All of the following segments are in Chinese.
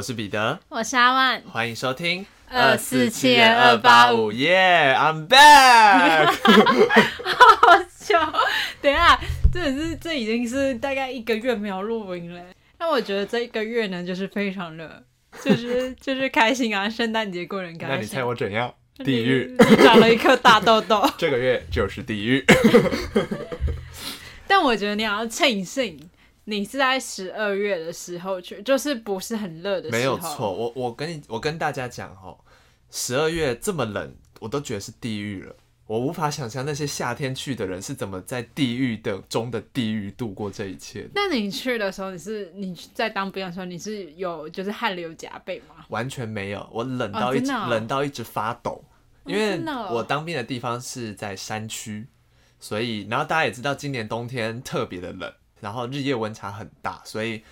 我是彼得，我是阿万，欢迎收听二四七二八五耶，I'm back，好笑。等一下，这是这已经是大概一个月没有录音了。那我觉得这一个月呢，就是非常的，就是 就是开心啊！圣诞节过得很开心。那你猜我怎样？地狱，你长了一颗大痘痘。这个月就是地狱。但我觉得你要庆幸，你是在十二月的时候去，就是不是很热的时候。没有错，我我跟你我跟大家讲哦，十二月这么冷，我都觉得是地狱了。我无法想象那些夏天去的人是怎么在地狱的中的地狱度过这一切。那你去的时候，你是你在当兵的时候，你是有就是汗流浃背吗？完全没有，我冷到一直、哦哦、冷到一直发抖。因为我当兵的地方是在山区，所以然后大家也知道，今年冬天特别的冷，然后日夜温差很大，所以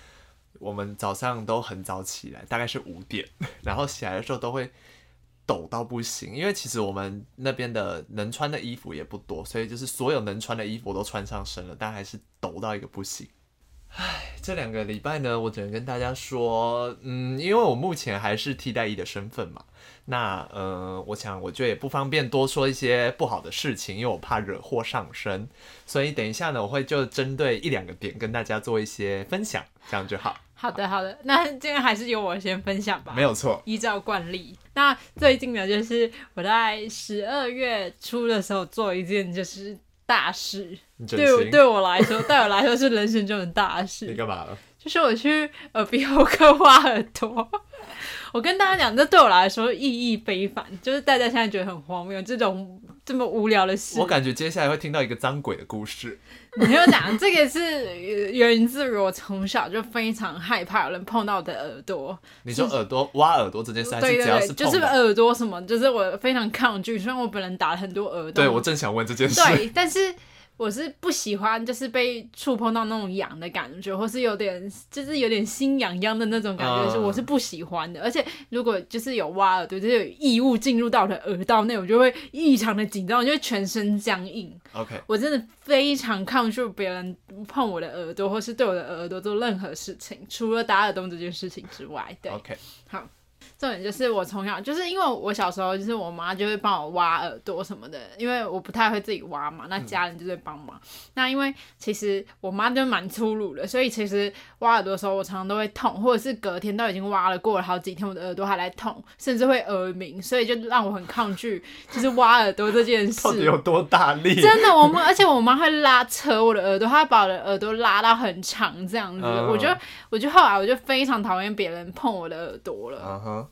我们早上都很早起来，大概是五点，然后起来的时候都会抖到不行。因为其实我们那边的能穿的衣服也不多，所以就是所有能穿的衣服都穿上身了，但还是抖到一个不行。唉，这两个礼拜呢，我只能跟大家说，嗯，因为我目前还是替代役的身份嘛。那呃，我想我就也不方便多说一些不好的事情，因为我怕惹祸上身，所以等一下呢，我会就针对一两个点跟大家做一些分享，这样就好。好的，好的，那今天还是由我先分享吧。没有错，依照惯例。那最近呢，就是我在十二月初的时候做一件就是大事，对对我来说，对我来说是人生中的大事。你干嘛了？就是我去耳鼻喉科挖耳朵。我跟大家讲，这对我来说意义非凡，就是大家现在觉得很荒谬，这种这么无聊的事。我感觉接下来会听到一个脏鬼的故事。你听我讲，这个是源自于我从小就非常害怕有人碰到我的耳朵。你说耳朵挖耳朵这件事，还是只要是碰就是耳朵什么，就是我非常抗拒。虽然我本人打了很多耳洞。对，我正想问这件事。对，但是。我是不喜欢，就是被触碰到那种痒的感觉，或是有点，就是有点心痒痒的那种感觉，是、uh, 我是不喜欢的。而且如果就是有挖耳朵，就是有异物进入到我的耳道内，我就会异常的紧张，我就会全身僵硬。OK，我真的非常抗拒别人碰我的耳朵，或是对我的耳朵做任何事情，除了打耳洞这件事情之外。对，OK，好。重点就是我从小就是因为我小时候就是我妈就会帮我挖耳朵什么的，因为我不太会自己挖嘛，那家人就会帮忙。嗯、那因为其实我妈就蛮粗鲁的，所以其实挖耳朵的时候我常常都会痛，或者是隔天都已经挖了过了好几天，我的耳朵还在痛，甚至会耳鸣，所以就让我很抗拒就是挖耳朵这件事。到底有多大力？真的，我妈而且我妈会拉扯我的耳朵，她把我的耳朵拉到很长这样子，嗯、我就我就后来我就非常讨厌别人碰我的耳朵了。嗯哼。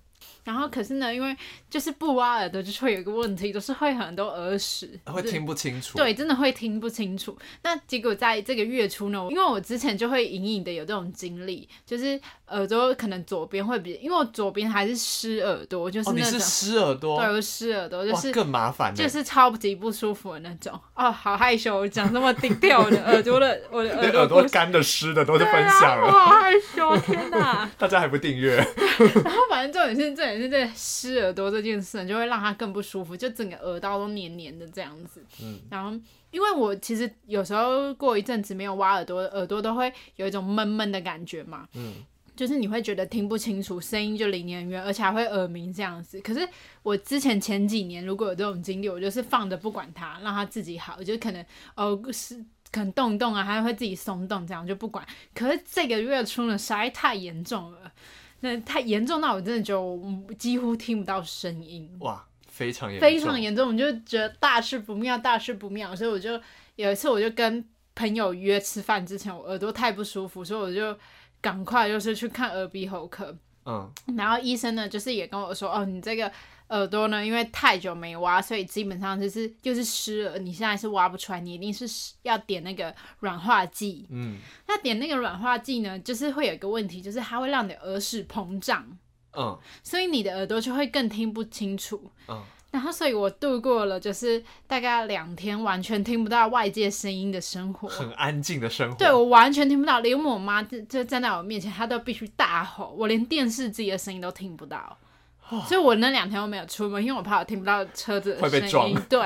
然后可是呢，因为就是不挖耳朵，就是会有一个问题，就是会很多耳屎，会听不清楚。对，真的会听不清楚。那结果在这个月初呢，因为我之前就会隐隐的有这种经历，就是耳朵可能左边会比，因为我左边还是湿耳朵，就是那种、哦、你是湿耳朵，对，我湿耳朵就是更麻烦，就是超级不舒服的那种。哦，好害羞，讲这么低调的耳朵的，我的耳朵，耳朵干的湿的都是分享了，我好害羞，天哪！大家还不订阅？然后反正重点是这里。是这湿耳朵这件事，就会让他更不舒服，就整个耳道都黏黏的这样子。嗯，然后因为我其实有时候过一阵子没有挖耳朵，耳朵都会有一种闷闷的感觉嘛。嗯，就是你会觉得听不清楚，声音就离你很远，而且还会耳鸣这样子。可是我之前前几年如果有这种经历，我就是放着不管它，让它自己好，就可能哦是可能动一动啊，还会自己松动这样就不管。可是这个月初呢，实在太严重了。那太严重到我真的就几乎听不到声音。哇，非常严重，非常严重，我就觉得大事不妙，大事不妙。所以我就有一次，我就跟朋友约吃饭之前，我耳朵太不舒服，所以我就赶快就是去看耳鼻喉科。嗯，然后医生呢，就是也跟我说，哦，你这个。耳朵呢，因为太久没挖，所以基本上就是就是湿了。你现在是挖不出来，你一定是要点那个软化剂。嗯，那点那个软化剂呢，就是会有一个问题，就是它会让你的耳屎膨胀。嗯，所以你的耳朵就会更听不清楚。嗯，然后所以我度过了就是大概两天完全听不到外界声音的生活，很安静的生活。对，我完全听不到，连我妈就就站在我面前，她都必须大吼，我连电视机的声音都听不到。所以我那两天都没有出门，因为我怕我听不到车子的声音。对，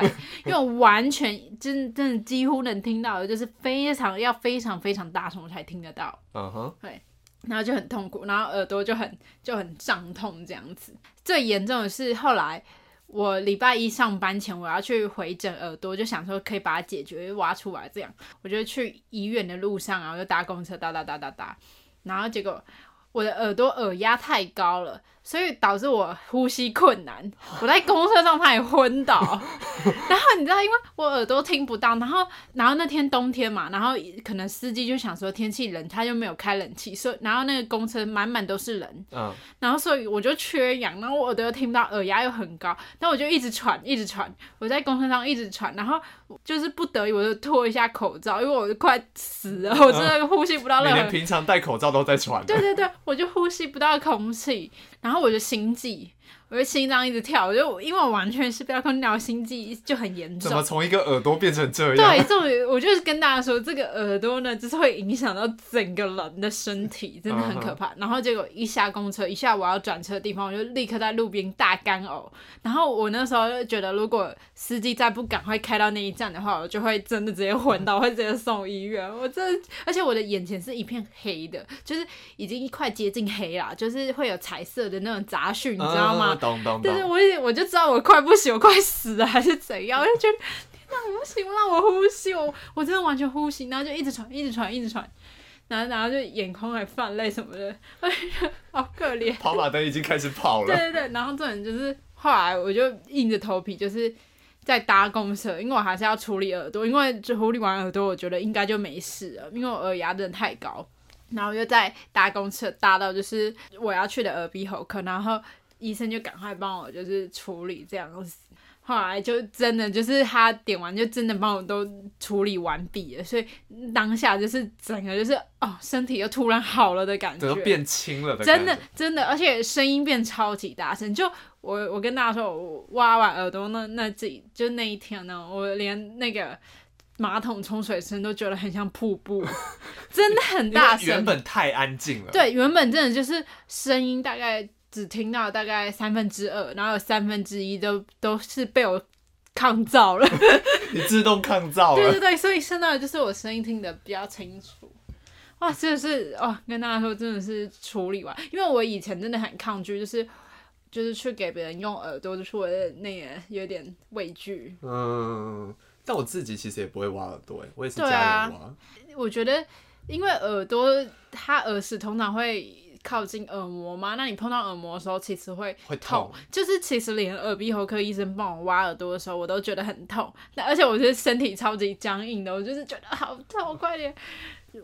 因为我完全真真的几乎能听到的，就是非常要非常非常大声我才听得到。嗯哼。对。然后就很痛苦，然后耳朵就很就很胀痛这样子。最严重的是后来我礼拜一上班前我要去回诊耳朵，就想说可以把它解决挖出来这样，我就去医院的路上啊，我就搭公车哒哒哒哒哒，然后结果我的耳朵耳压太高了。所以导致我呼吸困难，我在公车上差点昏倒。然后你知道，因为我耳朵听不到，然后然后那天冬天嘛，然后可能司机就想说天气冷，他就没有开冷气，所以然后那个公车满满都是人，嗯，然后所以我就缺氧，然后我耳朵又听不到，耳压又很高，那我就一直喘，一直喘，我在公车上一直喘，然后就是不得已我就脱一下口罩，因为我就快死了，我真的呼吸不到任何。你连平常戴口罩都在喘。对对对，我就呼吸不到空气。然后后我就心悸。我的心脏一直跳，我就因为我完全是不要空调，心悸就很严重。怎么从一个耳朵变成这样？对，这种我就是跟大家说，这个耳朵呢，就是会影响到整个人的身体，真的很可怕。Uh huh. 然后结果一下公车，一下我要转车的地方，我就立刻在路边大干呕。然后我那时候就觉得，如果司机再不赶快开到那一站的话，我就会真的直接昏倒，会直接送医院。我真的，而且我的眼前是一片黑的，就是已经快接近黑了，就是会有彩色的那种杂讯，你知道吗？懂懂懂。对对，我我就知道我快不行，我快死了还是怎样，我就觉得天哪，不行，让我呼吸，我我真的完全呼吸，然后就一直喘，一直喘，一直喘，然后然后就眼眶还泛泪什么的，好可怜。跑马灯已经开始跑了。对对对，然后这种就是后来我就硬着头皮，就是在搭公车，因为我还是要处理耳朵，因为处理完耳朵，我觉得应该就没事了，因为我耳压真的太高，然后又在搭公车搭到就是我要去的耳鼻喉科，然后。医生就赶快帮我就是处理这样子，后来就真的就是他点完就真的帮我都处理完毕了，所以当下就是整个就是哦身体又突然好了的感觉，变轻了的感觉，真的真的，而且声音变超级大声。就我我跟大家说，我挖完耳朵那那几就那一天呢，我连那个马桶冲水声都觉得很像瀑布，真的很大声。原本太安静了，对，原本真的就是声音大概。只听到大概三分之二，然后有三分之一都都是被我抗噪了。你自动抗噪了。对对对，所以现在就是我声音听得比较清楚。哇，真的是哇，跟大家说真的是处理完，因为我以前真的很抗拒，就是就是去给别人用耳朵，就是我的那个有点畏惧。嗯，但我自己其实也不会挖耳朵，我也是家人挖。啊，我觉得，因为耳朵它耳屎通常会。靠近耳膜吗？那你碰到耳膜的时候，其实会痛，会痛。就是其实连耳鼻喉科医生帮我挖耳朵的时候，我都觉得很痛。那而且我觉得身体超级僵硬的，我就是觉得好痛，快点！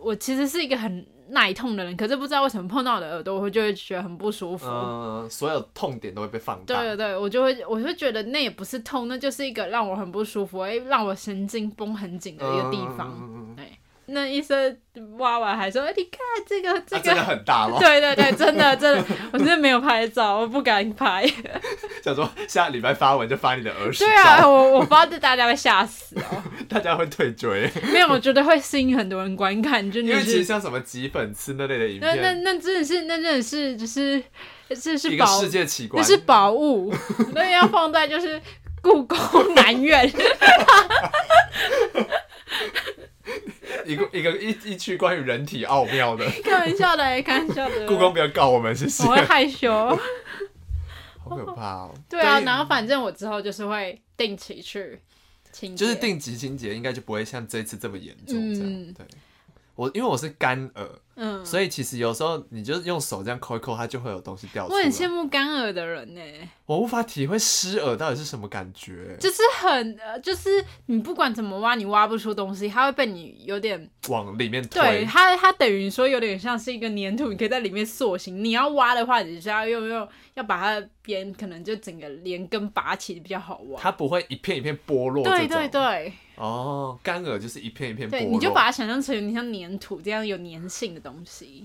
我其实是一个很耐痛的人，可是不知道为什么碰到我的耳朵，我会就会觉得很不舒服。嗯，所有痛点都会被放大。对对对，我就会，我就觉得那也不是痛，那就是一个让我很不舒服，哎，让我神经绷很紧的一个地方。嗯，对。那医生挖完还说：“你看这个，这个、啊、真的很大吗？” 对对对，真的真的，我真的没有拍照，我不敢拍。想说下礼拜发文就发你的耳屎。对啊，我我发这大家会吓死哦。大家会退追。没有，我觉得会吸引很多人观看，就因为其实像什么挤粉刺那类的影片，那那那真的是，那真的是，就是这是宝世界奇观，这是宝物，所以要放在就是故宫南院。一个一个一一区关于人体奥妙的，开玩笑的，开玩笑的。故宫不要告我们，谢谢。我会害羞，好可怕哦。对啊，然后反正我之后就是会定期去清洁，就是定期清洁，应该就不会像这次这么严重这样。嗯、对，我因为我是干耳。嗯，所以其实有时候你就用手这样抠一抠，它就会有东西掉出来。我很羡慕干耳的人呢，我无法体会湿耳到底是什么感觉。就是很呃，就是你不管怎么挖，你挖不出东西，它会被你有点往里面推。对，它它等于说有点像是一个粘土，你可以在里面塑形。你要挖的话，你就要用用要把它的边可能就整个连根拔起比较好挖。它不会一片一片剥落。对对对。哦，干耳就是一片一片剥落。对，你就把它想象成你像粘土这样有粘性的东西。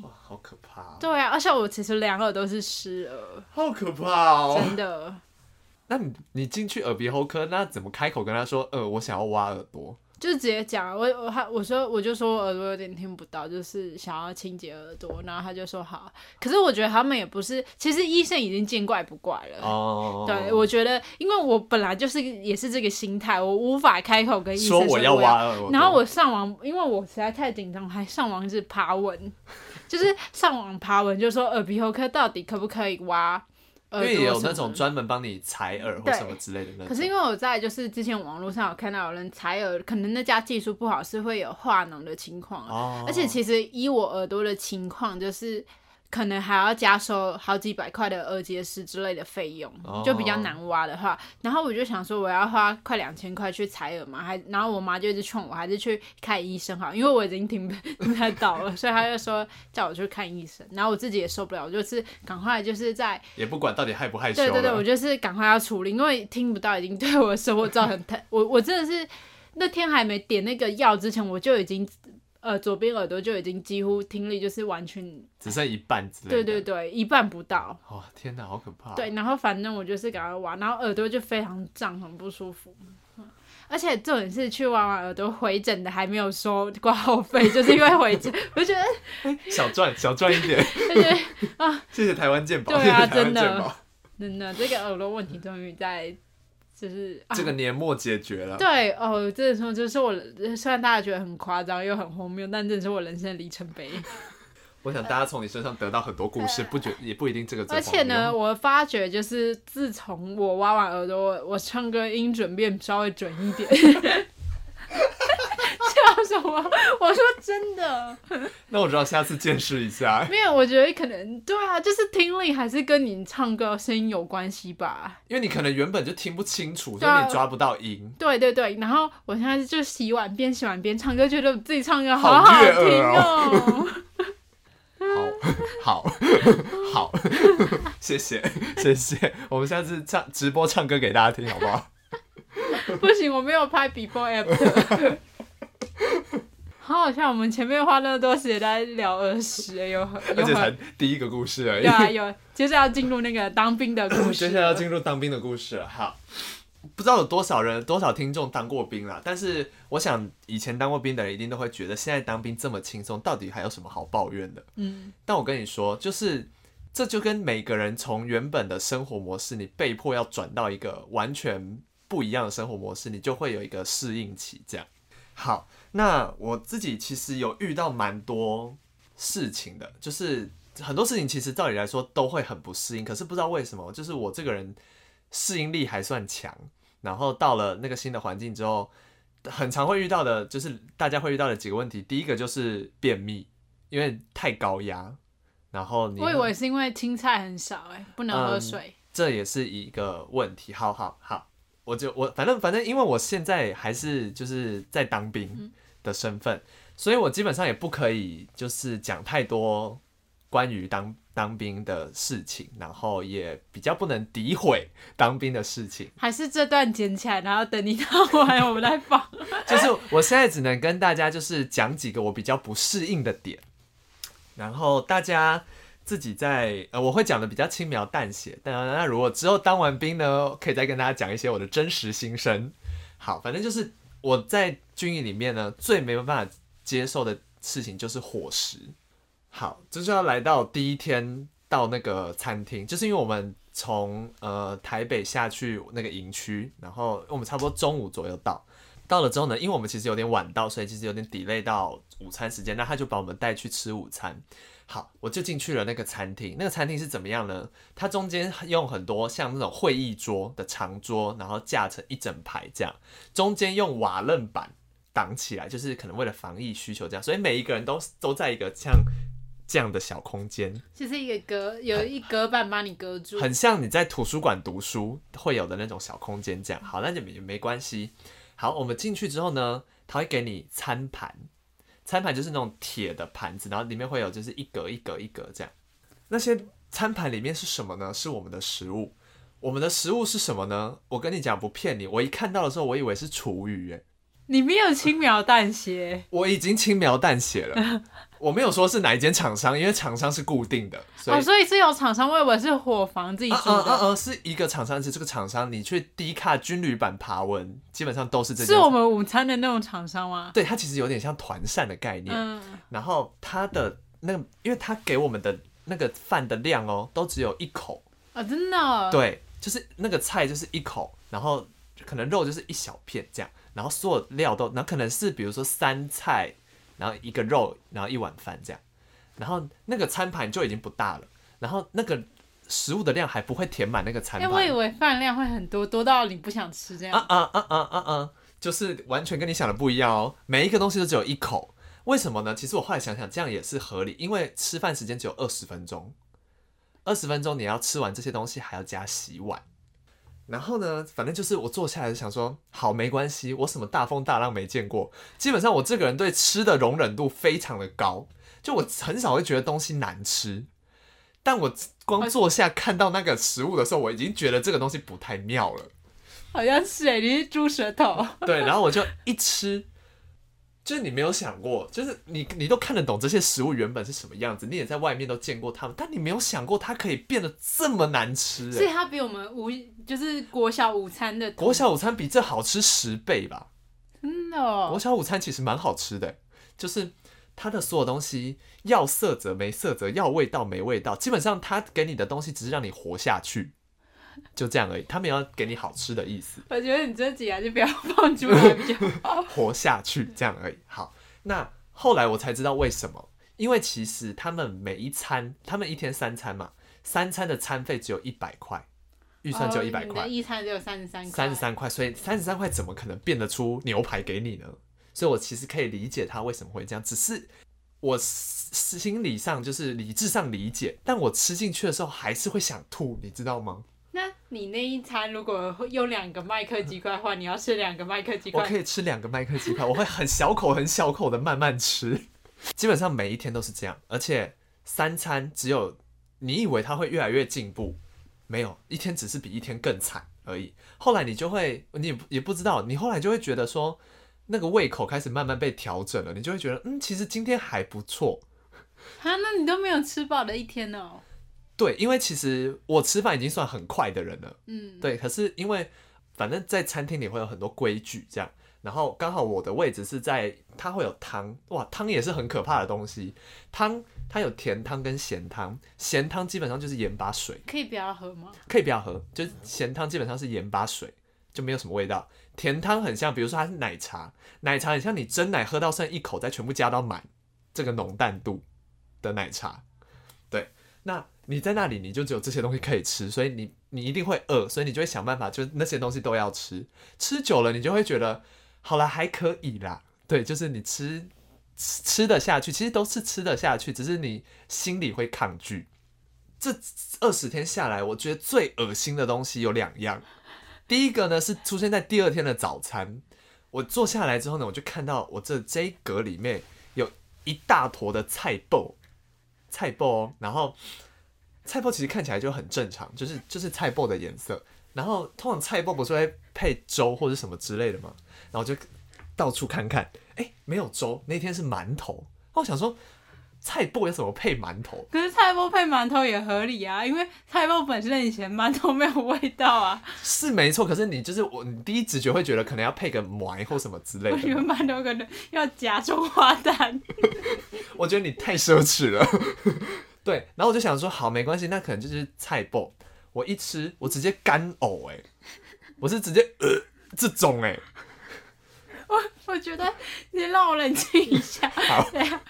哇，好可怕哦！对啊，而且我其实两耳都是湿耳，好可怕哦！真的。那你你进去耳鼻喉科，那怎么开口跟他说？呃，我想要挖耳朵。就直接讲，我我他我说我就说我耳朵有点听不到，就是想要清洁耳朵，然后他就说好。可是我觉得他们也不是，其实医生已经见怪不怪了。哦。对，我觉得，因为我本来就是也是这个心态，我无法开口跟医生说我要挖耳朵。然后我上网，因为我实在太紧张，还上网是爬文，就是上网爬文，就说耳鼻喉科到底可不可以挖。因为也有那种专门帮你采耳或什么之类的那种。可是因为我在就是之前网络上有看到有人采耳，可能那家技术不好，是会有化脓的情况。哦。而且其实以我耳朵的情况，就是。可能还要加收好几百块的耳结石之类的费用，oh. 就比较难挖的话，然后我就想说我要花快两千块去采耳嘛，还然后我妈就一直劝我还是去看医生好，因为我已经听不太到了，所以她就说叫我去看医生，然后我自己也受不了，我就是赶快就是在也不管到底害不害羞，对对对，我就是赶快要处理，因为听不到已经对我的生活造成太我我真的是那天还没点那个药之前我就已经。呃，左边耳朵就已经几乎听力就是完全只剩一半之类的。对对对，一半不到。哦，天哪，好可怕。对，然后反正我就是赶快挖，然后耳朵就非常胀，很不舒服。而且重点是去挖完耳朵回诊的还没有收挂号费，就是因为回诊，我觉得小赚小赚一点。对 对啊，谢谢台湾健保。对啊，真的，真的，这个耳朵问题终于在。就是、啊、这个年末解决了。对哦，这个时候就是我，虽然大家觉得很夸张又很荒谬，但这是我人生的里程碑。我想大家从你身上得到很多故事，不觉也不一定这个。而且呢，我发觉就是自从我挖完耳朵，我，我唱歌音准变稍微准一点。我说真的。那我知道下次见识一下。没有，我觉得可能对啊，就是听力还是跟你唱歌声音有关系吧。因为你可能原本就听不清楚，所以你抓不到音。对对对，然后我现在就洗碗边洗碗边唱歌，觉得自己唱歌好好听哦。好好 好，谢谢谢谢，我们下次唱直播唱歌给大家听，好不好？不行，我没有拍 before after。好好像我们前面花那么多时间在聊儿时，有有而且才第一个故事而已。对啊，有接着要进入那个当兵的故事。接下来要进入当兵的故事了。好，不知道有多少人、多少听众当过兵啦，但是我想以前当过兵的人一定都会觉得，现在当兵这么轻松，到底还有什么好抱怨的？嗯。但我跟你说，就是这就跟每个人从原本的生活模式，你被迫要转到一个完全不一样的生活模式，你就会有一个适应期，这样。好，那我自己其实有遇到蛮多事情的，就是很多事情其实照理来说都会很不适应，可是不知道为什么，就是我这个人适应力还算强，然后到了那个新的环境之后，很常会遇到的，就是大家会遇到的几个问题，第一个就是便秘，因为太高压，然后你我以为是因为青菜很少，欸，哎，不能喝水，嗯，这也是一个问题。好好好。我就我反正反正，因为我现在还是就是在当兵的身份，嗯，所以我基本上也不可以就是讲太多关于当当兵的事情，然后也比较不能诋毁 当兵的事情。还是这段剪起来，然后等你当完我们来放。就是我现在只能跟大家就是讲几个我比较不适应的点，然后大家。自己在呃，我会讲的比较轻描淡写，但那如果之后当完兵呢，可以再跟大家讲一些我的真实心声。好，反正就是我在军营里面呢，最没有办法接受的事情就是伙食。好，就是要来到第一天到那个餐厅，就是因为我们从呃台北下去那个营区，然后我们差不多中午左右到，到了之后呢，因为我们其实有点晚到，所以其实有点 delay 到午餐时间，那他就把我们带去吃午餐。好，我就进去了那个餐厅。那个餐厅是怎么样呢？它中间用很多像那种会议桌的长桌，然后架成一整排这样，中间用瓦楞板挡起来，就是可能为了防疫需求这样。所以每一个人都都在一个像这样的小空间，就是一个隔有一隔板把你隔住，很像你在图书馆读书会有的那种小空间这样。好，那就没没关系。好，我们进去之后呢，他会给你餐盘。餐盘就是那种铁的盘子，然后里面会有就是一格一格一格这样。那些餐盘里面是什么呢？是我们的食物。我们的食物是什么呢？我跟你讲不骗你，我一看到的时候，我以为是厨余。哎，你没有轻描淡写，我已经轻描淡写了。我没有说是哪一间厂商，因为厂商是固定的，所以、哦、所以是有厂商，我以为是伙房自己做的。嗯嗯嗯，是一个厂商，是这个厂商，你去低卡军旅版爬文，基本上都是这。是我们午餐的那种厂商吗？对，它其实有点像团膳的概念。嗯。然后它的那个，因为它给我们的那个饭的量哦，都只有一口啊，真的、哦。对，就是那个菜就是一口，然后可能肉就是一小片这样，然后所有料都，那可能是比如说三菜。然后一个肉，然后一碗饭这样，然后那个餐盘就已经不大了，然后那个食物的量还不会填满那个餐盘。因为我以为饭量会很多，多到你不想吃这样。啊啊啊啊啊啊！就是完全跟你想的不一样哦，每一个东西都只有一口，为什么呢？其实我后来想想，这样也是合理，因为吃饭时间只有二十分钟，二十分钟你要吃完这些东西，还要加洗碗。然后呢，反正就是我坐下来就想说，好，没关系，我什么大风大浪没见过。基本上我这个人对吃的容忍度非常的高，就我很少会觉得东西难吃。但我光坐下看到那个食物的时候，我已经觉得这个东西不太妙了。好像是哎，你是猪舌头。对，然后我就一吃。就是你没有想过，就是你你都看得懂这些食物原本是什么样子，你也在外面都见过它们，但你没有想过它可以变得这么难吃。所以它比我们午就是国小午餐的国小午餐比这好吃十倍吧？真的哦，国小午餐其实蛮好吃的，就是它的所有东西要色泽没色泽，要味道没味道，基本上它给你的东西只是让你活下去。就这样而已，他没有要给你好吃的意思。我觉得你这几样就不要放出来比较好，活下去这样而已。好，那后来我才知道为什么，因为其实他们每一餐，他们一天三餐嘛，三餐的餐费只有一百块，预算只有一百块，一餐只有三十三块，三十三块，所以三十三块怎么可能变得出牛排给你呢？所以我其实可以理解他为什么会这样，只是我心理上就是理智上理解，但我吃进去的时候还是会想吐，你知道吗？那你那一餐如果用两个麦克鸡块的话，你要吃两个麦克鸡块？我可以吃两个麦克鸡块，我会很小口很小口的慢慢吃。基本上每一天都是这样，而且三餐只有你以为它会越来越进步，没有，一天只是比一天更惨而已。后来你就会，你也也不知道，你后来就会觉得说，那个胃口开始慢慢被调整了，你就会觉得，嗯，其实今天还不错。啊，那你都没有吃饱的一天哦。对，因为其实我吃饭已经算很快的人了，嗯，对。可是因为反正在餐厅里会有很多规矩，这样，然后刚好我的位置是在，它会有汤，哇，汤也是很可怕的东西。汤它有甜汤跟咸汤，咸汤基本上就是盐巴水，可以不要喝吗？可以不要喝，就是咸汤基本上是盐巴水，就没有什么味道。甜汤很像，比如说它是奶茶，奶茶很像你真奶喝到剩一口，再全部加到满这个浓淡度的奶茶，对，那。你在那里，你就只有这些东西可以吃，所以你你一定会饿，所以你就会想办法，就那些东西都要吃。吃久了，你就会觉得好了，还可以啦。对，就是你吃吃吃得下去，其实都是吃得下去，只是你心里会抗拒。这二十天下来，我觉得最恶心的东西有两样。第一个呢是出现在第二天的早餐，我坐下来之后呢，我就看到我这这一格里面有一大坨的菜脯，菜脯哦，然后。菜脯其实看起来就很正常，就是就是菜脯的颜色。然后通常菜包不是会配粥或者什么之类的嘛？然后就到处看看，哎、欸，没有粥，那天是馒头。我想说，菜包要怎么配馒头？可是菜包配馒头也合理啊，因为菜包本身以前馒头没有味道啊。是没错，可是你就是我，你第一直觉会觉得可能要配个馍或什么之类的。我觉得馒头可能要夹中花蛋。我觉得你太奢侈了。对，然后我就想说，好，没关系，那可能就是菜脯。我一吃，我直接干呕，哎，我是直接呃这种，哎，我我觉得你让我冷静一下。好，对啊，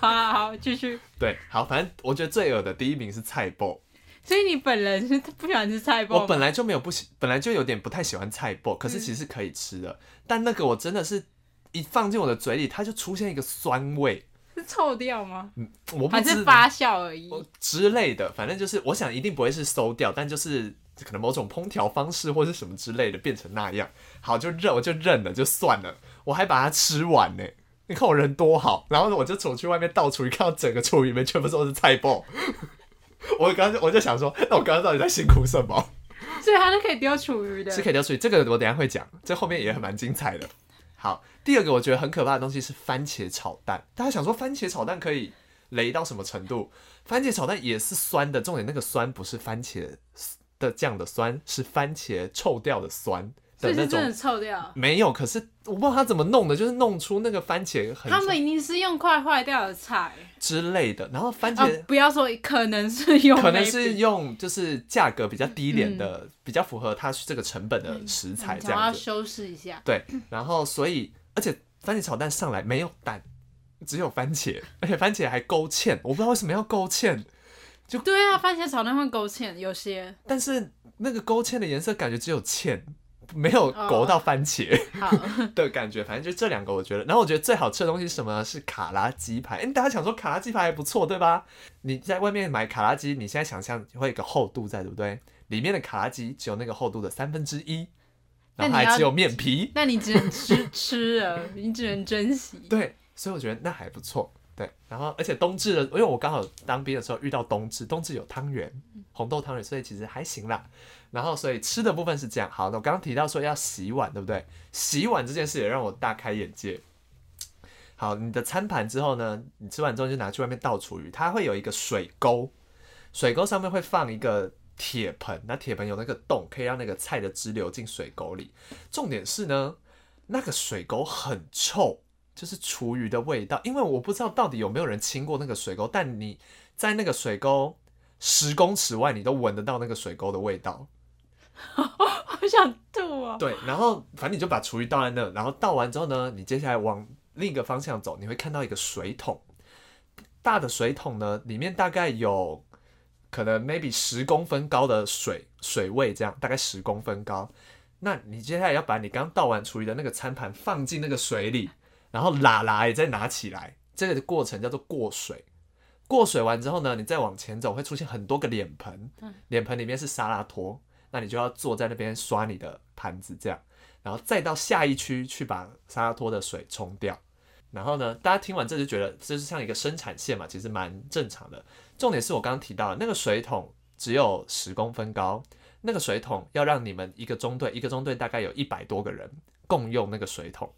好好好，继续。对，好，反正我觉得最恶的第一名是菜脯。所以你本人是不喜欢吃菜脯？我本来就没有不喜，本来就有点不太喜欢菜脯，可是其实是可以吃的。嗯、但那个我真的是一放进我的嘴里，它就出现一个酸味。是臭掉吗？嗯，我不还是发酵而已之类的，反正就是我想一定不会是馊掉，但就是可能某种烹调方式或是什么之类的变成那样。好，就认我就认了，就算了。我还把它吃完呢。你看我人多好，然后我就走去外面倒厨余，看到整个厨余里面全部都是菜包。我刚我就想说，那我刚刚到底在辛苦什么？所以它是可以丢厨余的，是可以丢厨余。这个我等下会讲，这后面也很蛮精彩的。好，第二个我觉得很可怕的东西是番茄炒蛋。大家想说番茄炒蛋可以雷到什么程度？番茄炒蛋也是酸的，重点那个酸不是番茄的酱的酸，是番茄臭掉的酸。所以是真的臭掉？没有，可是我不知道他怎么弄的，就是弄出那个番茄很。他们一定是用快坏掉的菜之类的，然后番茄、哦、不要说，可能是用，可能是用，就是价格比较低廉的，嗯、比较符合它这个成本的食材这样子。我、嗯、要修饰一下。对，然后所以，而且番茄炒蛋上来没有蛋，只有番茄，而且番茄还勾芡，我不知道为什么要勾芡。就对啊，番茄炒蛋会勾芡，有些。但是那个勾芡的颜色感觉只有芡。没有勾到番茄 的感觉，反正就这两个我觉得。然后我觉得最好吃的东西是什么呢？是卡拉鸡排。哎，大家想说卡拉鸡排还不错，对吧？你在外面买卡拉鸡，你现在想象会有一个厚度在，对不对？里面的卡拉鸡只有那个厚度的三分之一，然后还只有面皮。那你只能吃 吃啊，你只能珍惜。对，所以我觉得那还不错。对，然后而且冬至的，因为我刚好当兵的时候遇到冬至，冬至有汤圆，红豆汤圆，所以其实还行啦。然后，所以吃的部分是这样。好，那我刚刚提到说要洗碗，对不对？洗碗这件事也让我大开眼界。好，你的餐盘之后呢，你吃完之后就拿去外面倒厨余，它会有一个水沟，水沟上面会放一个铁盆，那铁盆有那个洞，可以让那个菜的汁流进水沟里。重点是呢，那个水沟很臭，就是厨余的味道。因为我不知道到底有没有人清过那个水沟，但你在那个水沟十公尺外，你都闻得到那个水沟的味道。好想吐啊！对，然后反正你就把厨余倒在那，然后倒完之后呢，你接下来往另一个方向走，你会看到一个水桶，大的水桶呢，里面大概有可能 maybe 十公分高的水水位，这样大概十公分高。那你接下来要把你刚倒完厨余的那个餐盘放进那个水里，然后拉拉也再拿起来，这个过程叫做过水。过水完之后呢，你再往前走，会出现很多个脸盆，脸盆里面是沙拉托。那你就要坐在那边刷你的盘子，这样，然后再到下一区去把沙拉托的水冲掉。然后呢，大家听完这就觉得这是像一个生产线嘛，其实蛮正常的。重点是我刚刚提到那个水桶只有十公分高，那个水桶要让你们一个中队，一个中队大概有一百多个人共用那个水桶。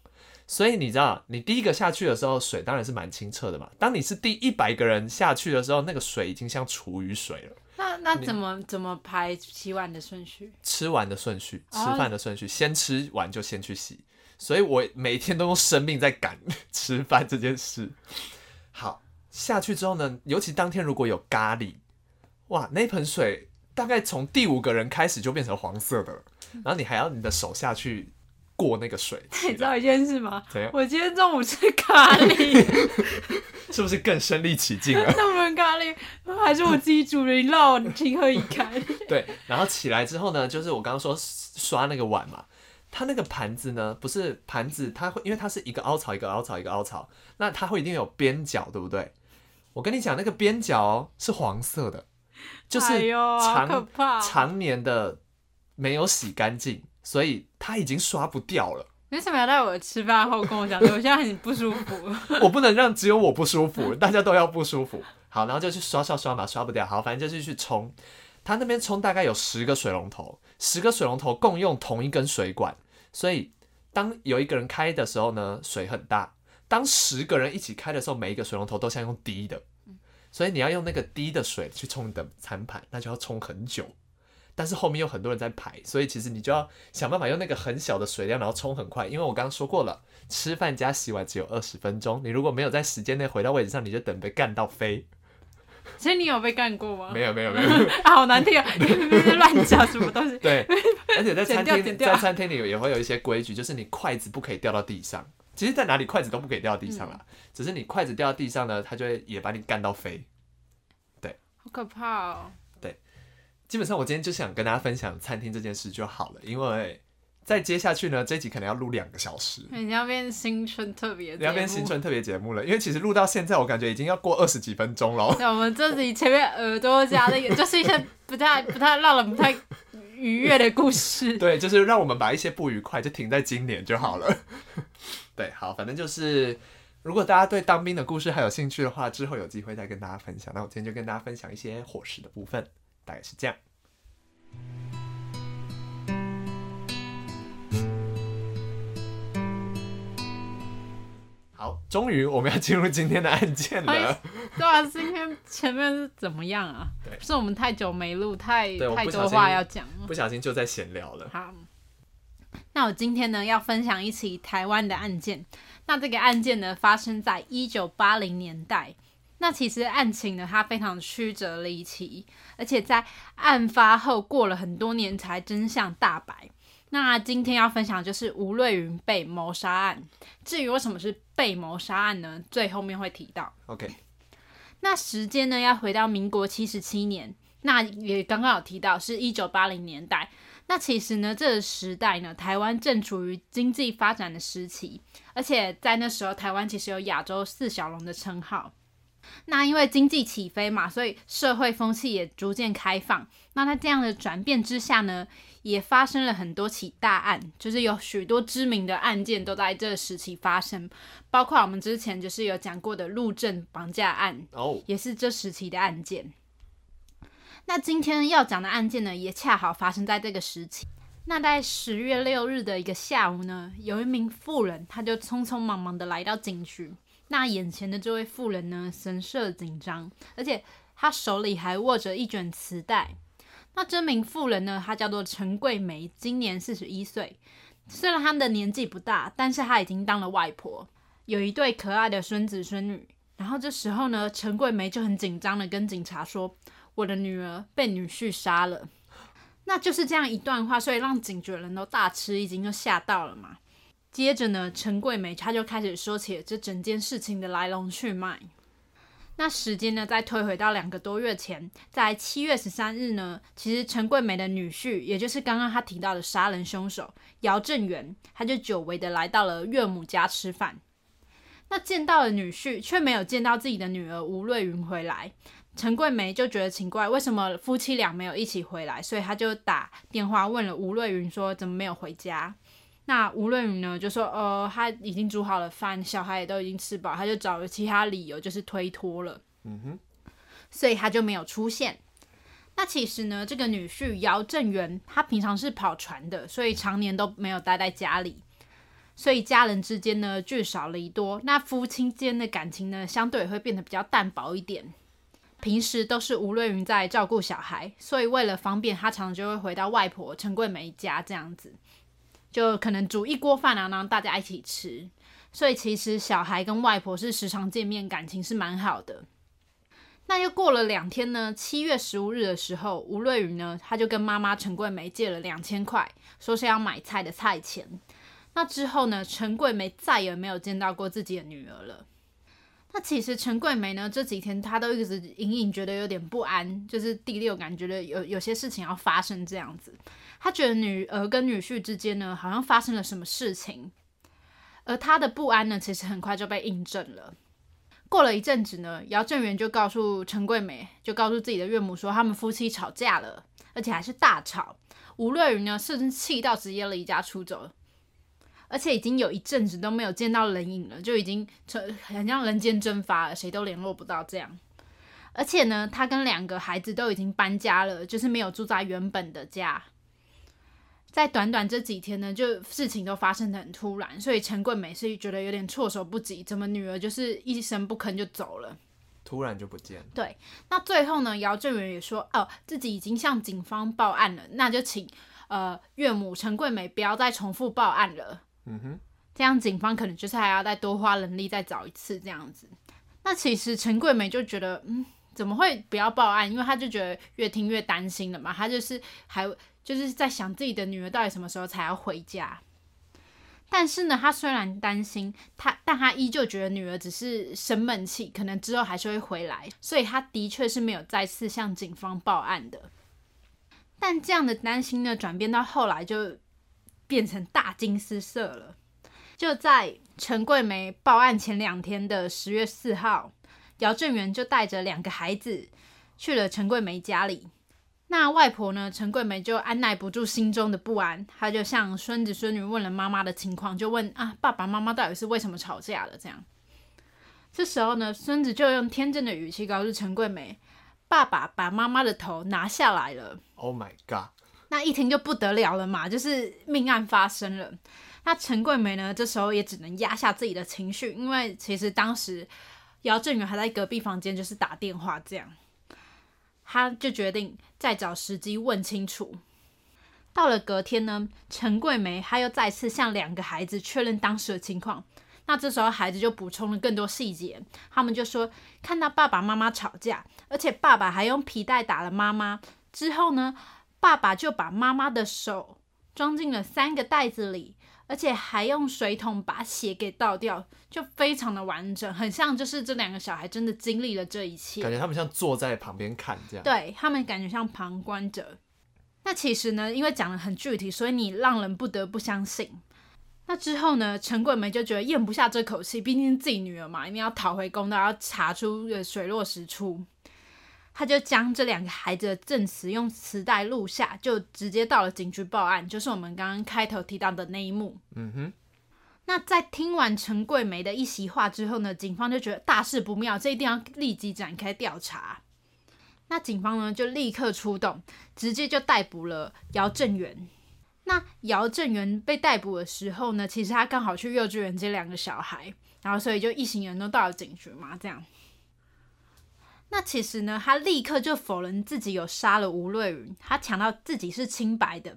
所以你知道，你第一个下去的时候，水当然是蛮清澈的嘛。当你是第一百个人下去的时候，那个水已经像厨余水了。那那怎么怎么排洗碗的顺序？吃完的顺序，吃饭的顺序，先吃完就先去洗。所以我每天都用生命在赶 吃饭这件事。好，下去之后呢，尤其当天如果有咖喱，哇，那盆水大概从第五个人开始就变成黄色的了，然后你还要你的手下去。过那个水，你知道一件事吗？我今天中午吃咖喱，是不是更身临其境了？那么咖喱还是我自己煮的，你让我情何以堪？对，然后起来之后呢，就是我刚刚说刷那个碗嘛，它那个盘子呢，不是盘子，它会因为它是一个凹槽一个凹槽一个凹槽，那它会一定有边角，对不对？我跟你讲，那个边角是黄色的，就是常常年的没有洗干净。所以他已经刷不掉了。为什么要在我吃饭后跟我讲？我现在很不舒服。我不能让只有我不舒服，大家都要不舒服。好，然后就去刷刷刷嘛，刷不掉。好，反正就是去冲。他那边冲大概有十个水龙头，十个水龙头共用同一根水管。所以当有一个人开的时候呢，水很大；当十个人一起开的时候，每一个水龙头都像用滴的。所以你要用那个滴的水去冲你的餐盘，那就要冲很久。但是后面有很多人在排，所以其实你就要想办法用那个很小的水量，然后冲很快。因为我刚刚说过了，吃饭加洗碗只有二十分钟，你如果没有在时间内回到位置上，你就等被干到飞。所以你有被干过吗？没有没有没有，啊，好难听啊！你乱讲什么东西。对，而且在餐厅在餐厅里也会有一些规矩，就是你筷子不可以掉到地上。其实，在哪里筷子都不可以掉到地上啦，嗯、只是你筷子掉到地上呢，它就会也把你干到飞。对，好可怕哦。基本上我今天就想跟大家分享餐厅这件事就好了，因为再接下去呢，这集可能要录两个小时。你要变新春特别，你要变新春特别节目了，因为其实录到现在，我感觉已经要过二十几分钟了。那我们这里前面耳朵加的，就是一些不太、不太让人不太愉悦的故事。对，就是让我们把一些不愉快就停在今年就好了。对，好，反正就是如果大家对当兵的故事还有兴趣的话，之后有机会再跟大家分享。那我今天就跟大家分享一些伙食的部分。大概是这样。好终于我们要进入今天的案件了。对啊，今天前面是怎么样啊？对，是我们太久没录，太太多话要讲，不小心就在闲聊了。好，那我今天呢要分享一起台湾的案件。那这个案件呢发生在一九八零年代。那其实案情呢它非常曲折离奇，而且在案发后过了很多年才真相大白。那今天要分享的就是吴瑞云被谋杀案。至于为什么是被谋杀案呢？最后面会提到。OK。那时间呢要回到民国七十七年，那也刚刚有提到是一九八零年代。那其实呢这个时代呢，台湾正处于经济发展的时期，而且在那时候台湾其实有亚洲四小龙的称号。那因为经济起飞嘛，所以社会风气也逐渐开放。那在这样的转变之下呢，也发生了很多起大案，就是有许多知名的案件都在这个时期发生，包括我们之前就是有讲过的路政绑架案，哦，也是这时期的案件。那今天要讲的案件呢，也恰好发生在这个时期。那在十月六日的一个下午呢，有一名妇人，他就匆匆忙忙的来到警局。那眼前的这位妇人呢，神色紧张，而且她手里还握着一卷磁带。那这名妇人呢，她叫做陈桂梅，今年四十一岁。虽然她的年纪不大，但是她已经当了外婆，有一对可爱的孙子孙女。然后这时候呢，陈桂梅就很紧张的跟警察说：“我的女儿被女婿杀了。”那就是这样一段话，所以让警局的人都大吃一惊，就吓到了嘛。接着呢，陈桂梅她就开始说起这整件事情的来龙去脉。那时间呢，再推回到两个多月前，在七月十三日呢，其实陈桂梅的女婿，也就是刚刚她提到的杀人凶手姚正元，他就久违的来到了岳母家吃饭。那见到了女婿，却没有见到自己的女儿吴瑞云回来，陈桂梅就觉得奇怪，为什么夫妻俩没有一起回来？所以他就打电话问了吴瑞云说，怎么没有回家？那吴瑞云呢，就说，呃，他已经煮好了饭，小孩也都已经吃饱，他就找了其他理由，就是推脱了。嗯哼，所以他就没有出现。那其实呢，这个女婿姚正元，他平常是跑船的，所以常年都没有待在家里，所以家人之间呢聚少离多，那夫妻间的感情呢，相对会变得比较淡薄一点。平时都是吴瑞云在照顾小孩，所以为了方便，他常常就会回到外婆陈桂梅家这样子。就可能煮一锅饭啊，然后大家一起吃，所以其实小孩跟外婆是时常见面，感情是蛮好的。那又过了两天呢，七月十五日的时候，吴瑞云呢，他就跟妈妈陈桂梅借了两千块，说是要买菜的菜钱。那之后呢，陈桂梅再也没有见到过自己的女儿了。那其实陈桂梅呢，这几天她都一直隐隐觉得有点不安，就是第六感觉得有有些事情要发生这样子。他觉得女儿跟女婿之间呢，好像发生了什么事情，而他的不安呢，其实很快就被印证了。过了一阵子呢，姚正元就告诉陈桂梅，就告诉自己的岳母说，他们夫妻吵架了，而且还是大吵。吴瑞云呢，甚至气到直接离家出走，而且已经有一阵子都没有见到人影了，就已经成很像人间蒸发了，谁都联络不到这样。而且呢，他跟两个孩子都已经搬家了，就是没有住在原本的家。在短短这几天呢，就事情都发生的很突然，所以陈桂梅是觉得有点措手不及，怎么女儿就是一声不吭就走了，突然就不见了。对，那最后呢，姚正元也说，哦，自己已经向警方报案了，那就请呃岳母陈桂梅不要再重复报案了。嗯哼，这样警方可能就是还要再多花人力再找一次这样子。那其实陈桂梅就觉得，嗯，怎么会不要报案？因为她就觉得越听越担心了嘛，她就是还。就是在想自己的女儿到底什么时候才要回家，但是呢，他虽然担心他，但他依旧觉得女儿只是生闷气，可能之后还是会回来，所以他的确是没有再次向警方报案的。但这样的担心呢，转变到后来就变成大惊失色了。就在陈桂梅报案前两天的十月四号，姚正元就带着两个孩子去了陈桂梅家里。那外婆呢？陈桂梅就按耐不住心中的不安，她就向孙子孙女问了妈妈的情况，就问啊，爸爸妈妈到底是为什么吵架的？这样，这时候呢，孙子就用天真的语气告诉陈桂梅，爸爸把妈妈的头拿下来了。Oh my god！那一听就不得了了嘛，就是命案发生了。那陈桂梅呢，这时候也只能压下自己的情绪，因为其实当时姚振宇还在隔壁房间，就是打电话这样。他就决定再找时机问清楚。到了隔天呢，陈桂梅她又再次向两个孩子确认当时的情况。那这时候孩子就补充了更多细节，他们就说看到爸爸妈妈吵架，而且爸爸还用皮带打了妈妈。之后呢，爸爸就把妈妈的手装进了三个袋子里。而且还用水桶把血给倒掉，就非常的完整，很像就是这两个小孩真的经历了这一切，感觉他们像坐在旁边看这样，对，他们感觉像旁观者。那其实呢，因为讲的很具体，所以你让人不得不相信。那之后呢，陈桂梅就觉得咽不下这口气，毕竟自己女儿嘛，一定要讨回公道，要查出水落石出。他就将这两个孩子的证词用磁带录下，就直接到了警局报案，就是我们刚刚开头提到的那一幕。嗯哼。那在听完陈桂梅的一席话之后呢，警方就觉得大事不妙，这一定要立即展开调查。那警方呢就立刻出动，直接就逮捕了姚正元。那姚正元被逮捕的时候呢，其实他刚好去幼稚园接两个小孩，然后所以就一行人都到了警局嘛，这样。那其实呢，他立刻就否认自己有杀了吴瑞云，他强调自己是清白的。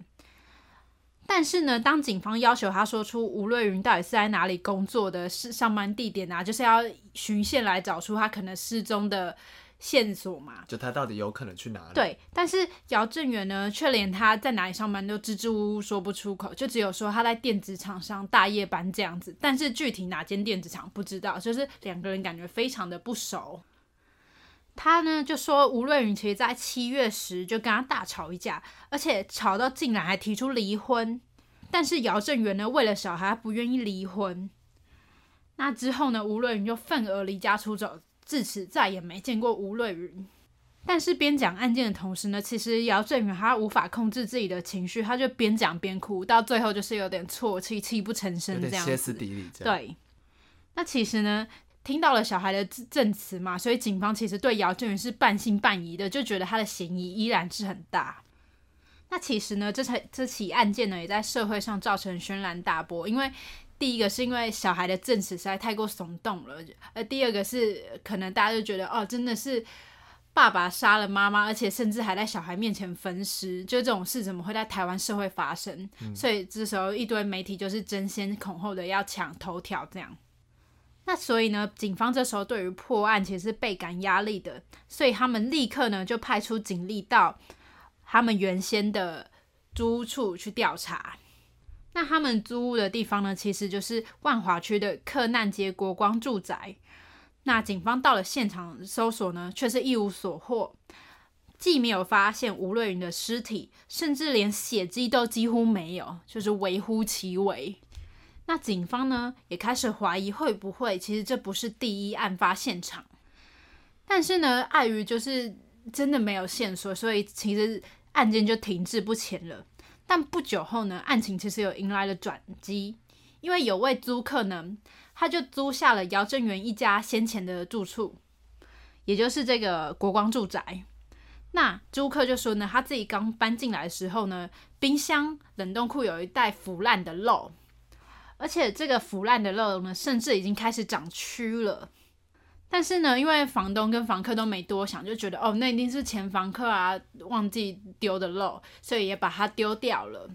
但是呢，当警方要求他说出吴瑞云到底是在哪里工作的，是上班地点啊，就是要循线来找出他可能失踪的线索嘛，就他到底有可能去哪里？对，但是姚正元呢，却连他在哪里上班都支支吾吾说不出口，就只有说他在电子厂上大夜班这样子，但是具体哪间电子厂不知道，就是两个人感觉非常的不熟。他呢就说吴瑞云其实在七月时就跟他大吵一架，而且吵到竟然还提出离婚。但是姚正元呢为了小孩不愿意离婚。那之后呢吴瑞云就愤而离家出走，自此再也没见过吴瑞云。但是边讲案件的同时呢，其实姚振元他无法控制自己的情绪，他就边讲边哭，到最后就是有点啜泣，泣不成声这样子，歇斯底里这样。对，那其实呢。听到了小孩的证词嘛，所以警方其实对姚正元是半信半疑的，就觉得他的嫌疑依然是很大。那其实呢，这起这起案件呢，也在社会上造成轩然大波。因为第一个是因为小孩的证词实在太过耸动了，而第二个是可能大家就觉得哦，真的是爸爸杀了妈妈，而且甚至还在小孩面前分尸，就这种事怎么会在台湾社会发生？所以这时候一堆媒体就是争先恐后的要抢头条，这样。那所以呢，警方这时候对于破案其实是倍感压力的，所以他们立刻呢就派出警力到他们原先的租屋处去调查。那他们租屋的地方呢，其实就是万华区的克难街国光住宅。那警方到了现场搜索呢，却是一无所获，既没有发现吴瑞云的尸体，甚至连血迹都几乎没有，就是微乎其微。那警方呢也开始怀疑会不会其实这不是第一案发现场，但是呢碍于就是真的没有线索，所以其实案件就停滞不前了。但不久后呢，案情其实有迎来了转机，因为有位租客呢，他就租下了姚正元一家先前的住处，也就是这个国光住宅。那租客就说呢，他自己刚搬进来的时候呢，冰箱、冷冻库有一袋腐烂的肉。而且这个腐烂的肉呢，甚至已经开始长蛆了。但是呢，因为房东跟房客都没多想，就觉得哦，那一定是前房客啊忘记丢的肉，所以也把它丢掉了。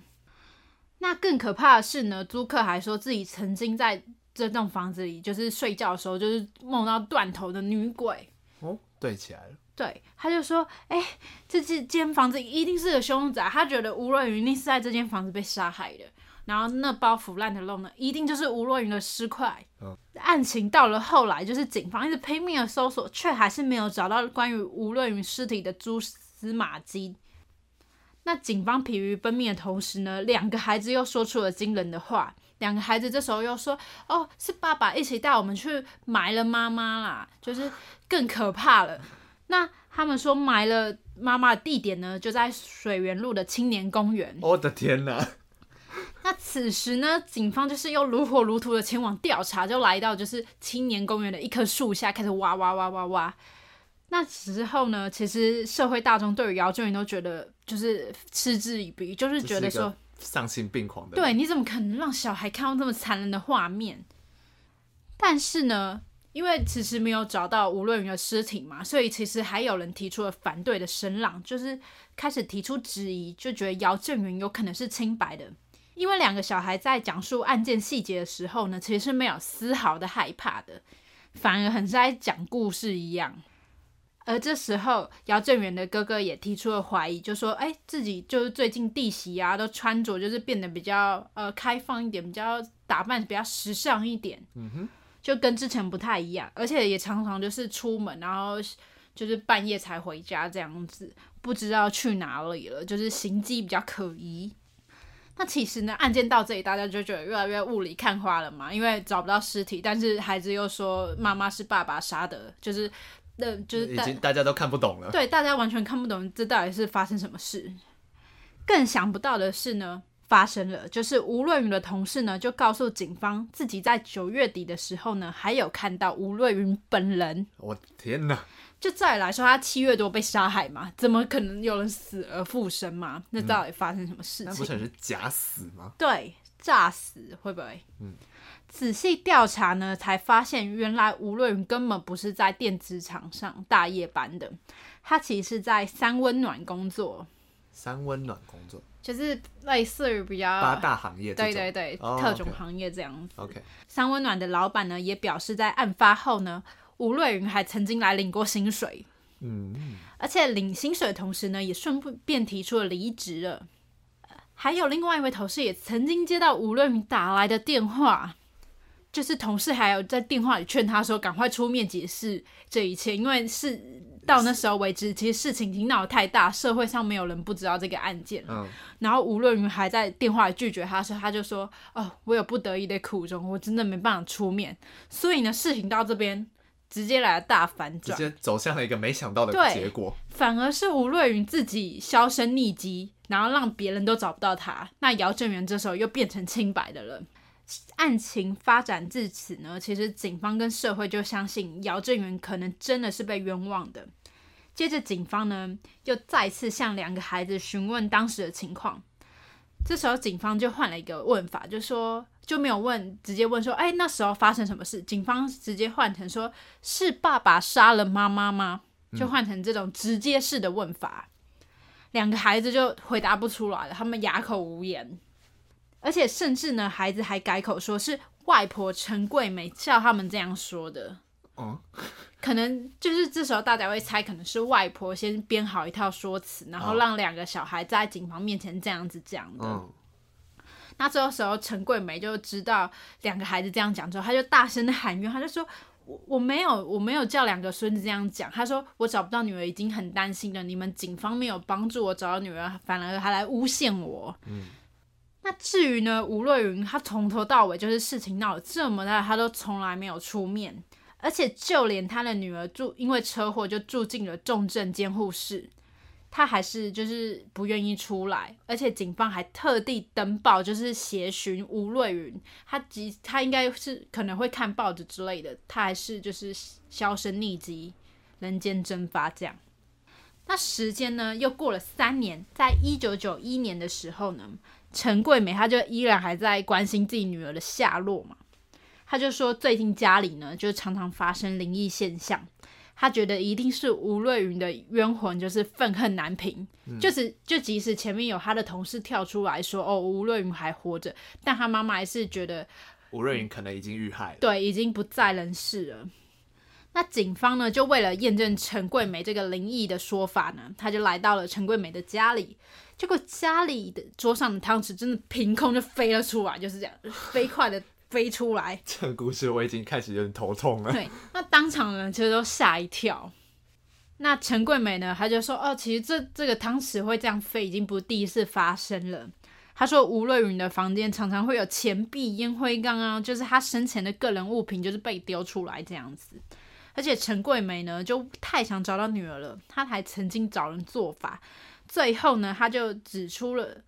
那更可怕的是呢，租客还说自己曾经在这栋房子里，就是睡觉的时候，就是梦到断头的女鬼。哦，对起来了。对，他就说，哎，这这间房子一定是个凶宅，他觉得吴瑞云一定是在这间房子被杀害的。然后那包腐烂的肉呢，一定就是吴若云的尸块。嗯。案情到了后来，就是警方一直拼命的搜索，却还是没有找到关于吴若云尸体的蛛丝马迹。那警方疲于奔命的同时呢，两个孩子又说出了惊人的话。两个孩子这时候又说：“哦，是爸爸一起带我们去埋了妈妈啦。”就是更可怕了。那他们说埋了妈妈的地点呢，就在水源路的青年公园。我的天哪！那此时呢，警方就是又如火如荼的前往调查，就来到就是青年公园的一棵树下，开始挖挖挖挖挖。那时候呢，其实社会大众对于姚正云都觉得就是嗤之以鼻，就是觉得说丧心病狂的。对，你怎么可能让小孩看到这么残忍的画面？但是呢，因为迟迟没有找到吴瑞云的尸体嘛，所以其实还有人提出了反对的声浪，就是开始提出质疑，就觉得姚振云有可能是清白的。因为两个小孩在讲述案件细节的时候呢，其实是没有丝毫的害怕的，反而很是在讲故事一样。而这时候，姚正元的哥哥也提出了怀疑，就说：“哎，自己就是最近弟媳啊，都穿着就是变得比较呃开放一点，比较打扮比较时尚一点，嗯哼，就跟之前不太一样，而且也常常就是出门，然后就是半夜才回家这样子，不知道去哪里了，就是行迹比较可疑。”那其实呢，案件到这里，大家就觉得越来越雾里看花了嘛，因为找不到尸体，但是孩子又说妈妈是爸爸杀的，就是那就是已经大家都看不懂了。对，大家完全看不懂这到底是发生什么事。更想不到的是呢，发生了，就是吴瑞云的同事呢，就告诉警方，自己在九月底的时候呢，还有看到吴瑞云本人。我天哪！就再来说，他七月多被杀害嘛，怎么可能有人死而复生嘛？那到底发生什么事情？那、嗯、不是是假死吗？对，诈死会不会？嗯，仔细调查呢，才发现原来吴瑞云根本不是在电子厂上大夜班的，他其实是在三温暖工作。三温暖工作就是类似于比较八大行业，对对对，oh, 特种行业这样子。OK，三温暖的老板呢也表示，在案发后呢。吴瑞云还曾经来领过薪水，嗯，而且领薪水的同时呢，也顺便提出了离职了。还有另外一位同事也曾经接到吴瑞云打来的电话，就是同事还有在电话里劝他说：“赶快出面解释这一切，因为是到那时候为止，其实事情已经闹得太大，社会上没有人不知道这个案件了。嗯”然后吴瑞云还在电话里拒绝他说：“他就说哦，我有不得已的苦衷，我真的没办法出面。”所以呢，事情到这边。直接来了大反转，直接走向了一个没想到的结果。反而是吴瑞云自己销声匿迹，然后让别人都找不到他。那姚正元这时候又变成清白的人。案情发展至此呢，其实警方跟社会就相信姚正元可能真的是被冤枉的。接着警方呢又再次向两个孩子询问当时的情况。这时候警方就换了一个问法，就说。就没有问，直接问说：“哎，那时候发生什么事？”警方直接换成说：“是爸爸杀了妈妈吗？”就换成这种直接式的问法，嗯、两个孩子就回答不出来了，他们哑口无言，而且甚至呢，孩子还改口说是外婆陈桂梅叫他们这样说的。哦，可能就是这时候大家会猜，可能是外婆先编好一套说辞，然后让两个小孩在警方面前这样子讲的。哦那这个时候，陈桂梅就知道两个孩子这样讲之后，她就大声的喊冤，她就说：“我我没有，我没有叫两个孙子这样讲。”他说：“我找不到女儿已经很担心了，你们警方没有帮助我找到女儿，反而还来诬陷我。”嗯。那至于呢，吴瑞云，他从头到尾就是事情闹得这么大，他都从来没有出面，而且就连他的女儿住因为车祸就住进了重症监护室。他还是就是不愿意出来，而且警方还特地登报，就是协寻吴瑞云。他即他应该是可能会看报纸之类的，他还是就是销声匿迹，人间蒸发这样。那时间呢又过了三年，在一九九一年的时候呢，陈桂梅她就依然还在关心自己女儿的下落嘛，她就说最近家里呢就常常发生灵异现象。他觉得一定是吴瑞云的冤魂，就是愤恨难平。嗯、就是就即使前面有他的同事跳出来说，哦，吴瑞云还活着，但他妈妈还是觉得吴瑞云可能已经遇害了，对，已经不在人世了。那警方呢，就为了验证陈桂梅这个灵异的说法呢，他就来到了陈桂梅的家里，结果家里的桌上的汤匙真的凭空就飞了出来，就是这样飞快的。飞出来，这个故事我已经开始有点头痛了。对，那当场的人其实都吓一跳。那陈桂梅呢，她就说：“哦，其实这这个汤匙会这样飞，已经不是第一次发生了。”她说：“吴瑞云的房间常常会有钱币、烟灰缸啊，就是她生前的个人物品，就是被丢出来这样子。而且陈桂梅呢，就太想找到女儿了，她还曾经找人做法，最后呢，她就指出了。”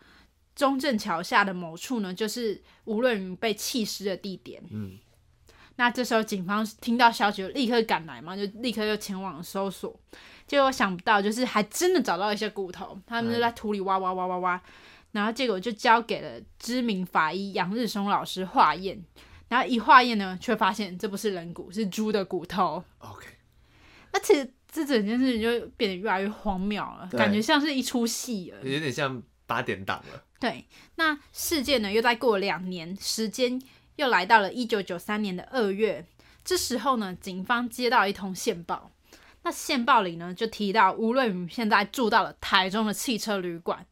中正桥下的某处呢，就是吴润云被弃尸的地点。嗯，那这时候警方听到消息就立刻赶来嘛，就立刻就前往搜索。结果想不到，就是还真的找到一些骨头，他们就在土里挖挖挖挖挖。然后结果就交给了知名法医杨日松老师化验，然后一化验呢，却发现这不是人骨，是猪的骨头。OK，那其实这整件事情就变得越来越荒谬了，感觉像是一出戏了，有点像八点档了。对，那事件呢，又再过两年，时间又来到了一九九三年的二月，这时候呢，警方接到一通线报，那线报里呢就提到吴瑞云现在住到了台中的汽车旅馆，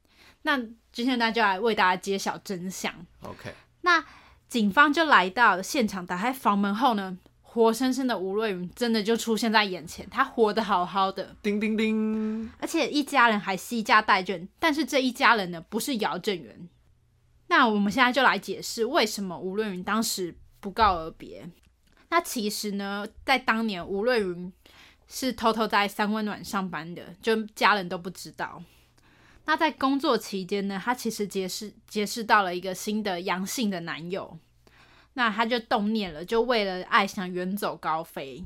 那今天大家就来为大家揭晓真相。OK，那警方就来到现场，打开房门后呢，活生生的吴瑞云真的就出现在眼前，他活得好好的，叮叮叮，而且一家人还惜家带眷，但是这一家人呢不是姚正元。那我们现在就来解释为什么吴瑞云当时不告而别。那其实呢，在当年吴瑞云是偷偷在三温暖上班的，就家人都不知道。那在工作期间呢，他其实结识结识到了一个新的阳性的男友。那他就动念了，就为了爱想远走高飞，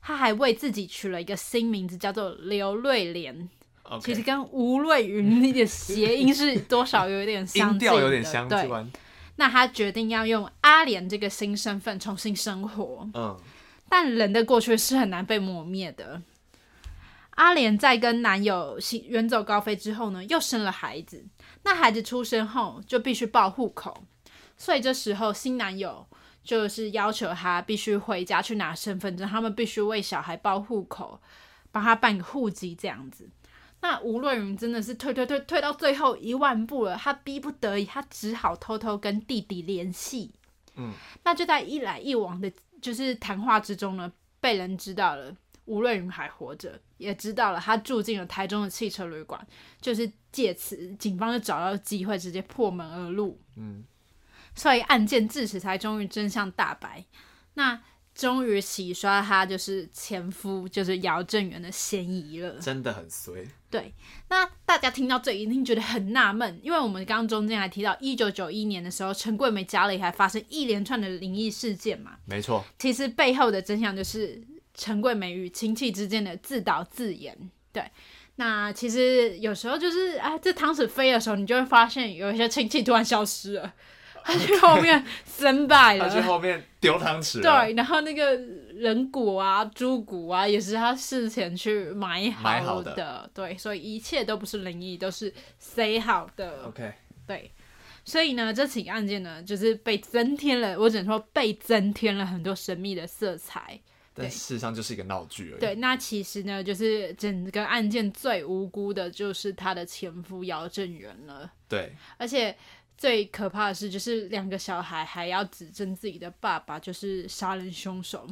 他还为自己取了一个新名字，叫做刘瑞莲。其实跟吴瑞云那个谐音是多少有一点相近的，有点相关。对，那他决定要用阿莲这个新身份重新生活。嗯，但人的过去是很难被磨灭的。阿莲在跟男友远走高飞之后呢，又生了孩子。那孩子出生后就必须报户口。所以这时候，新男友就是要求他必须回家去拿身份证，他们必须为小孩报户口，帮他办个户籍这样子。那吴瑞云真的是退退退退到最后一万步了，他逼不得已，他只好偷偷跟弟弟联系。嗯，那就在一来一往的，就是谈话之中呢，被人知道了吴瑞云还活着，也知道了他住进了台中的汽车旅馆，就是借此，警方就找到机会，直接破门而入。嗯。所以案件至此才终于真相大白，那终于洗刷他就是前夫就是姚正元的嫌疑了。真的很衰。对，那大家听到这一定觉得很纳闷，因为我们刚刚中间还提到一九九一年的时候，陈桂梅家里还发生一连串的灵异事件嘛。没错。其实背后的真相就是陈桂梅与亲戚之间的自导自演。对，那其实有时候就是哎，这汤匙飞的时候，你就会发现有一些亲戚突然消失了。他去后面 身败了，他去后面丢汤匙。对，然后那个人骨啊、猪骨啊，也是他事前去买好的。买好的。对，所以一切都不是灵异，都是塞好的。OK。对，所以呢，这起案件呢，就是被增添了，我只能说被增添了很多神秘的色彩。但事实上就是一个闹剧而已。对，那其实呢，就是整个案件最无辜的，就是他的前夫姚正元了。对，而且。最可怕的是，就是两个小孩还要指证自己的爸爸就是杀人凶手。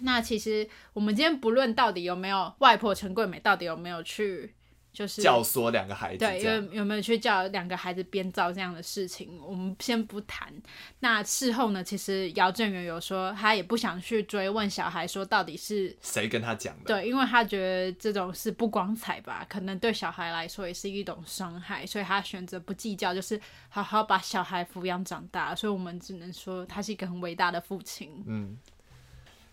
那其实我们今天不论到底有没有外婆陈桂美，到底有没有去。就是教唆两个孩子，对，有有没有去叫两个孩子编造这样的事情？我们先不谈。那事后呢？其实姚正元有说，他也不想去追问小孩，说到底是谁跟他讲的？对，因为他觉得这种事不光彩吧，可能对小孩来说也是一种伤害，所以他选择不计较，就是好好把小孩抚养长大。所以我们只能说，他是一个很伟大的父亲。嗯，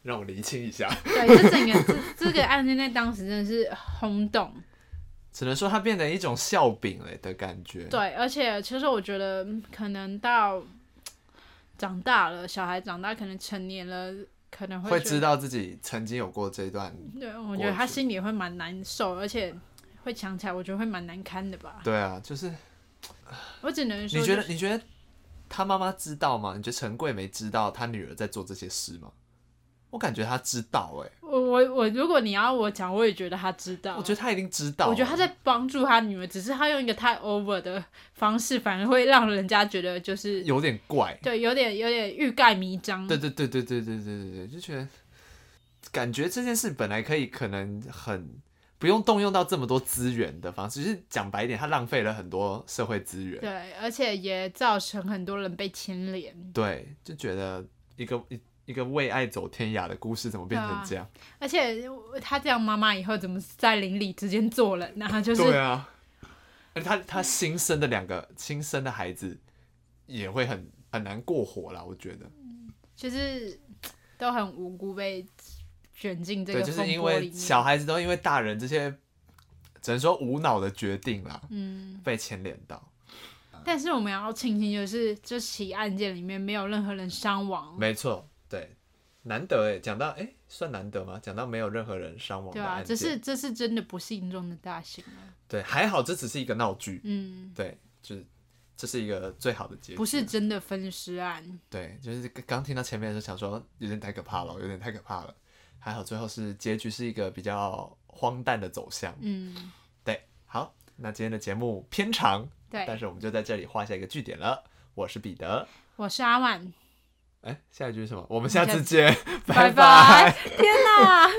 让我厘清一下。对，这整个这这个案件在当时真的是轰动。只能说它变成一种笑柄了的感觉。对，而且其实我觉得，可能到长大了，小孩长大，可能成年了，可能会会知道自己曾经有过这一段。对，我觉得他心里也会蛮难受，而且会想起来，我觉得会蛮难堪的吧。对啊，就是我只能说，你觉得你觉得他妈妈知道吗？你觉得陈桂梅知道他女儿在做这些事吗？我感觉他知道，哎，我我我，如果你要我讲，我也觉得他知道。我觉得他一定知道。我觉得他在帮助他女儿，只是他用一个太 over 的方式，反而会让人家觉得就是有点怪。对，有点有点欲盖弥彰。对对对对对对对对对，就觉得感觉这件事本来可以可能很不用动用到这么多资源的方式，就是讲白一点，他浪费了很多社会资源。对，而且也造成很多人被牵连。对，就觉得一个一。一个为爱走天涯的故事怎么变成这样？啊、而且他这样，妈妈以后怎么在邻里之间做人呢？他就是对啊，而且他他新生的两个新生的孩子也会很很难过活啦。我觉得，就是都很无辜被卷进这个，对，就是因为小孩子都因为大人这些只能说无脑的决定啦，嗯，被牵连到。但是我们要庆幸，就是这起案件里面没有任何人伤亡。没错，对，难得哎，讲到哎，算难得吗？讲到没有任何人伤亡。对啊，这是这是真的不幸中的大幸啊。对，还好这只是一个闹剧。嗯，对，就是这是一个最好的结局，不是真的分尸案。对，就是刚听到前面的时候，想说有点太可怕了，有点太可怕了。还好最后是结局是一个比较荒诞的走向。嗯，对，好，那今天的节目偏长。对，但是我们就在这里画下一个句点了。我是彼得，我是阿万。哎，下一句是什么？我们下次见，拜拜。天哪！